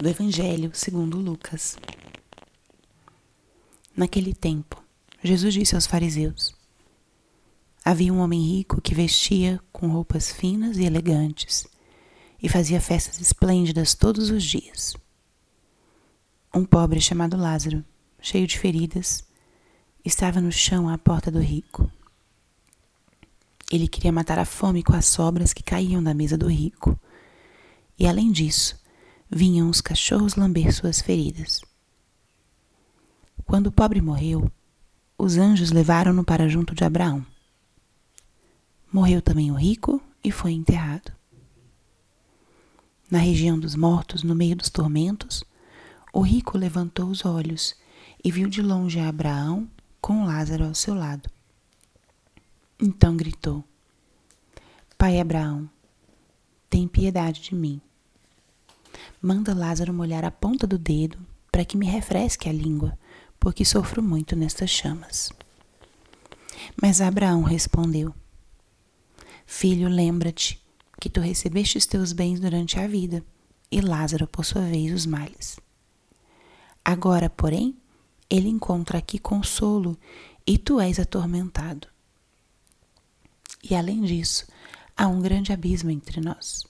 do Evangelho segundo Lucas. Naquele tempo, Jesus disse aos fariseus: Havia um homem rico que vestia com roupas finas e elegantes e fazia festas esplêndidas todos os dias. Um pobre chamado Lázaro, cheio de feridas, estava no chão à porta do rico. Ele queria matar a fome com as sobras que caíam da mesa do rico. E além disso, vinham os cachorros lamber suas feridas. Quando o pobre morreu, os anjos levaram-no para junto de Abraão. Morreu também o rico e foi enterrado. Na região dos mortos, no meio dos tormentos, o rico levantou os olhos e viu de longe Abraão com Lázaro ao seu lado. Então gritou: Pai Abraão, tem piedade de mim. Manda Lázaro molhar a ponta do dedo para que me refresque a língua, porque sofro muito nestas chamas. Mas Abraão respondeu: Filho, lembra-te que tu recebeste os teus bens durante a vida, e Lázaro, por sua vez, os males. Agora, porém, ele encontra aqui consolo e tu és atormentado. E além disso, há um grande abismo entre nós.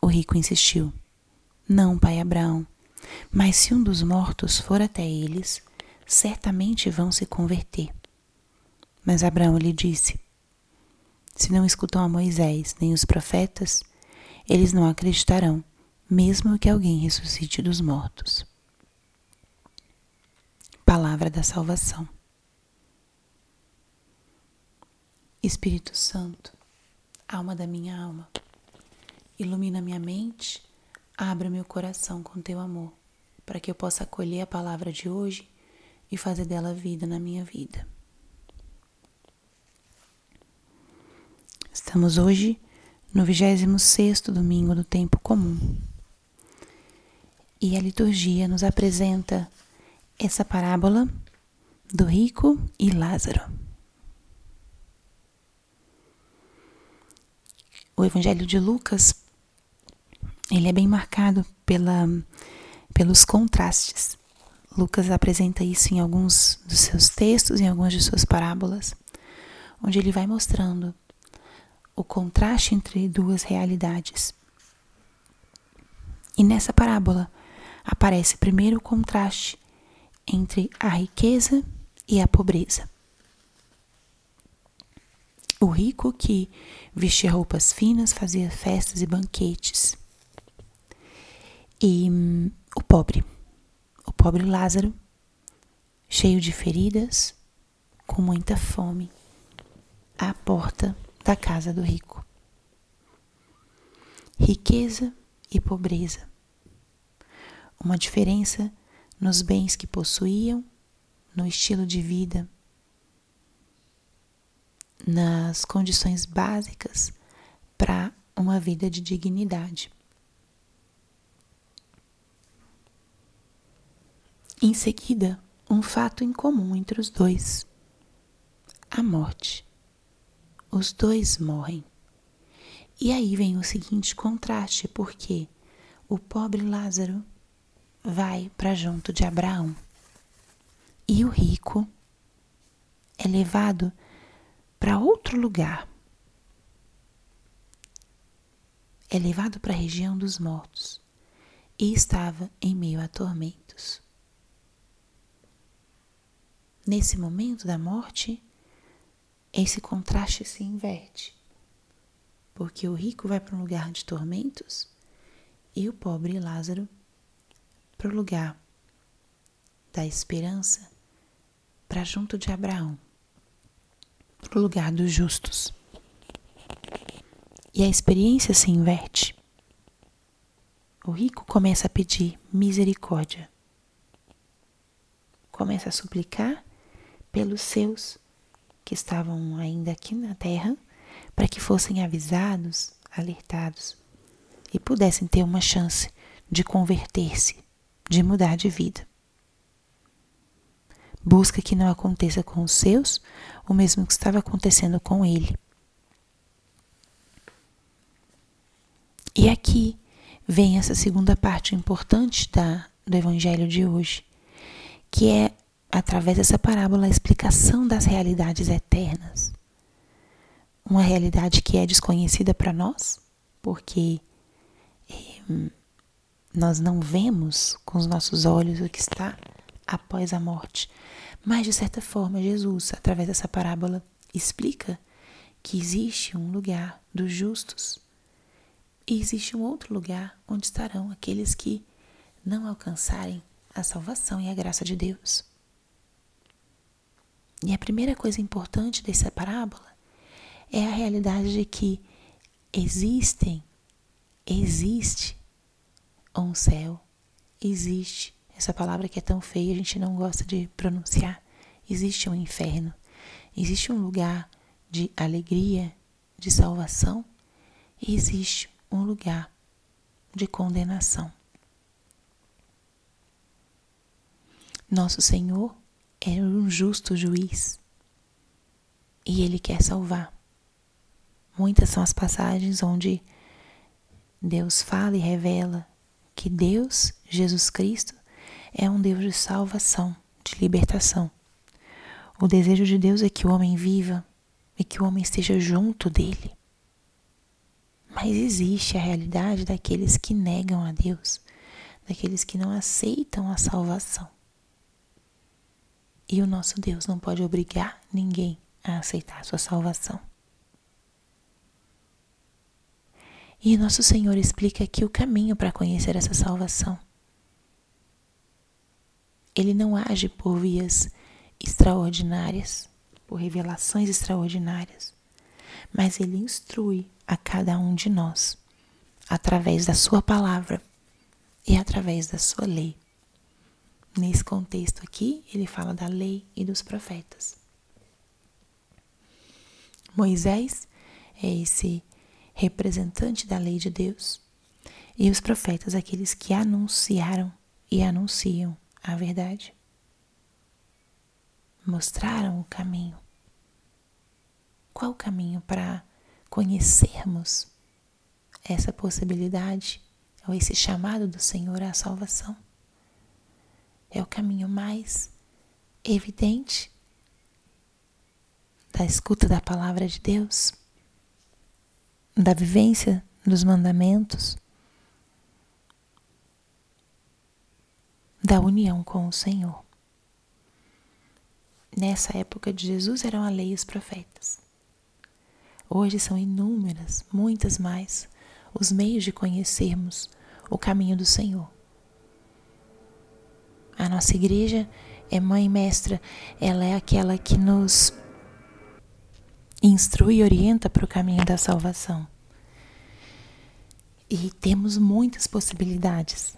O rico insistiu: Não, pai Abraão, mas se um dos mortos for até eles, certamente vão se converter. Mas Abraão lhe disse: Se não escutam a Moisés nem os profetas, eles não acreditarão, mesmo que alguém ressuscite dos mortos. Palavra da Salvação. Espírito Santo, alma da minha alma, ilumina minha mente, abra meu coração com teu amor, para que eu possa acolher a palavra de hoje e fazer dela vida na minha vida. Estamos hoje no 26º domingo do tempo comum. E a liturgia nos apresenta essa parábola do rico e Lázaro. o Evangelho de Lucas ele é bem marcado pela, pelos contrastes. Lucas apresenta isso em alguns dos seus textos, em algumas de suas parábolas, onde ele vai mostrando o contraste entre duas realidades. E nessa parábola aparece primeiro o contraste entre a riqueza e a pobreza. O rico que vestia roupas finas, fazia festas e banquetes. E hum, o pobre, o pobre Lázaro, cheio de feridas, com muita fome, à porta da casa do rico. Riqueza e pobreza. Uma diferença nos bens que possuíam, no estilo de vida nas condições básicas para uma vida de dignidade. Em seguida, um fato em comum entre os dois: a morte. Os dois morrem. E aí vem o seguinte contraste, porque o pobre Lázaro vai para junto de Abraão e o rico é levado para outro lugar. É levado para a região dos mortos e estava em meio a tormentos. Nesse momento da morte, esse contraste se inverte, porque o rico vai para um lugar de tormentos e o pobre Lázaro para o lugar da esperança, para junto de Abraão para o lugar dos justos. E a experiência se inverte. o rico começa a pedir misericórdia. Começa a suplicar pelos seus que estavam ainda aqui na terra, para que fossem avisados, alertados e pudessem ter uma chance de converter-se, de mudar de vida. Busca que não aconteça com os seus o mesmo que estava acontecendo com ele. E aqui vem essa segunda parte importante da, do Evangelho de hoje, que é, através dessa parábola, a explicação das realidades eternas. Uma realidade que é desconhecida para nós, porque eh, nós não vemos com os nossos olhos o que está após a morte. Mas, de certa forma, Jesus, através dessa parábola, explica que existe um lugar dos justos e existe um outro lugar onde estarão aqueles que não alcançarem a salvação e a graça de Deus. E a primeira coisa importante dessa parábola é a realidade de que existem, existe um céu, existe essa palavra que é tão feia, a gente não gosta de pronunciar. Existe um inferno, existe um lugar de alegria, de salvação, e existe um lugar de condenação. Nosso Senhor é um justo juiz e Ele quer salvar. Muitas são as passagens onde Deus fala e revela que Deus, Jesus Cristo, é um Deus de salvação, de libertação. O desejo de Deus é que o homem viva e que o homem esteja junto dele. Mas existe a realidade daqueles que negam a Deus, daqueles que não aceitam a salvação. E o nosso Deus não pode obrigar ninguém a aceitar a sua salvação. E nosso Senhor explica aqui o caminho para conhecer essa salvação. Ele não age por vias extraordinárias, por revelações extraordinárias, mas ele instrui a cada um de nós através da sua palavra e através da sua lei. Nesse contexto aqui, ele fala da lei e dos profetas. Moisés é esse representante da lei de Deus, e os profetas, aqueles que anunciaram e anunciam a verdade. Mostraram o caminho. Qual o caminho para conhecermos essa possibilidade ou esse chamado do Senhor à salvação? É o caminho mais evidente da escuta da palavra de Deus, da vivência dos mandamentos da união com o Senhor. Nessa época de Jesus eram a lei e os profetas. Hoje são inúmeras, muitas mais, os meios de conhecermos o caminho do Senhor. A nossa igreja é mãe mestra, ela é aquela que nos instrui e orienta para o caminho da salvação. E temos muitas possibilidades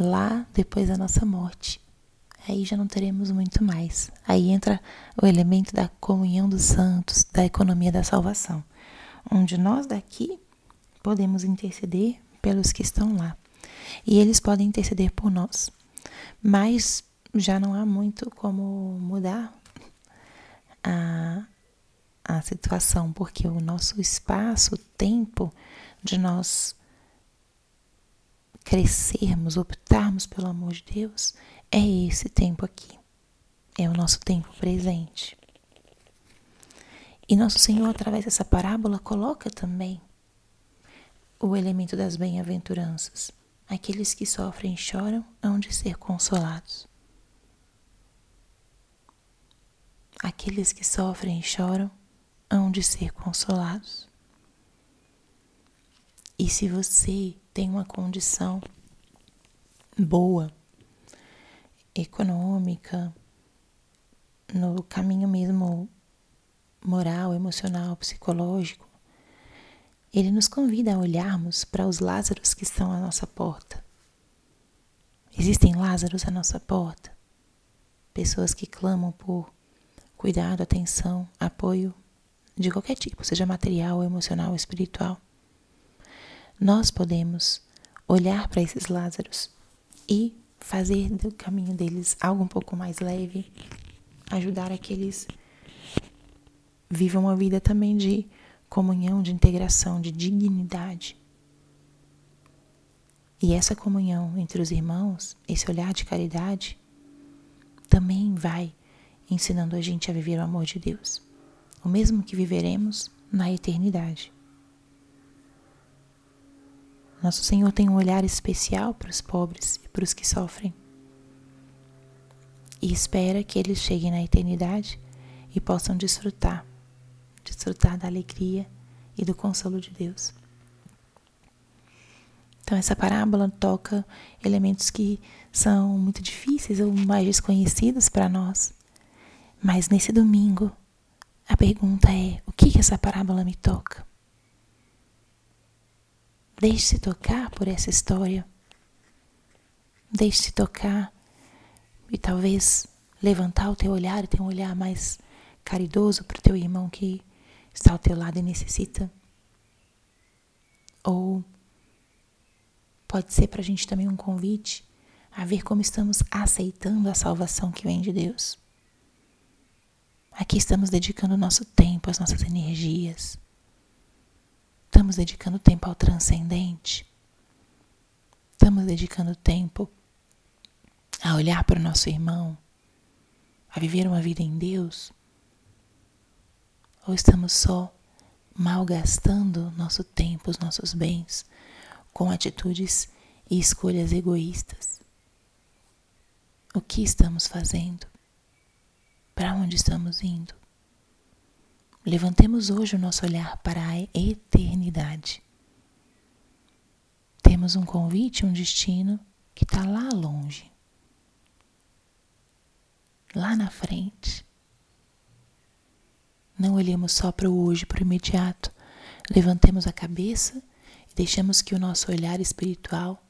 lá depois da nossa morte. Aí já não teremos muito mais. Aí entra o elemento da comunhão dos santos, da economia da salvação, onde nós daqui podemos interceder pelos que estão lá. E eles podem interceder por nós. Mas já não há muito como mudar a, a situação, porque o nosso espaço, o tempo de nós crescermos, optarmos pelo amor de Deus, é esse tempo aqui. É o nosso tempo presente. E nosso Senhor, através dessa parábola, coloca também o elemento das bem-aventuranças. Aqueles que sofrem e choram hão de ser consolados. Aqueles que sofrem e choram hão de ser consolados. E se você tem uma condição boa, econômica, no caminho mesmo moral, emocional, psicológico, ele nos convida a olharmos para os Lázaros que estão à nossa porta. Existem Lázaros à nossa porta, pessoas que clamam por cuidado, atenção, apoio de qualquer tipo, seja material, emocional, espiritual. Nós podemos olhar para esses Lázaros e fazer do caminho deles algo um pouco mais leve, ajudar a que eles vivam uma vida também de comunhão, de integração, de dignidade. E essa comunhão entre os irmãos, esse olhar de caridade, também vai ensinando a gente a viver o amor de Deus, o mesmo que viveremos na eternidade. Nosso Senhor tem um olhar especial para os pobres e para os que sofrem. E espera que eles cheguem na eternidade e possam desfrutar, desfrutar da alegria e do consolo de Deus. Então, essa parábola toca elementos que são muito difíceis ou mais desconhecidos para nós. Mas nesse domingo, a pergunta é: o que, que essa parábola me toca? Deixe-se tocar por essa história. Deixe-se tocar e talvez levantar o teu olhar e ter um olhar mais caridoso para o teu irmão que está ao teu lado e necessita. Ou pode ser para a gente também um convite a ver como estamos aceitando a salvação que vem de Deus. Aqui estamos dedicando o nosso tempo, as nossas energias Estamos dedicando tempo ao transcendente? Estamos dedicando tempo a olhar para o nosso irmão, a viver uma vida em Deus? Ou estamos só malgastando nosso tempo, os nossos bens, com atitudes e escolhas egoístas? O que estamos fazendo? Para onde estamos indo? Levantemos hoje o nosso olhar para a eternidade. Temos um convite, um destino que está lá longe, lá na frente. Não olhemos só para o hoje, para o imediato. Levantemos a cabeça e deixemos que o nosso olhar espiritual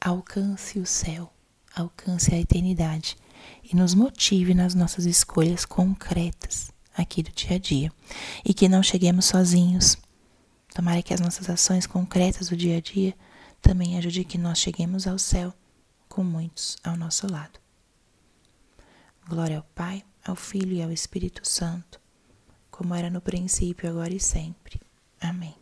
alcance o céu, alcance a eternidade e nos motive nas nossas escolhas concretas aqui do dia a dia e que não cheguemos sozinhos. Tomara que as nossas ações concretas do dia a dia também ajudem que nós cheguemos ao céu com muitos ao nosso lado. Glória ao Pai, ao Filho e ao Espírito Santo, como era no princípio, agora e sempre. Amém.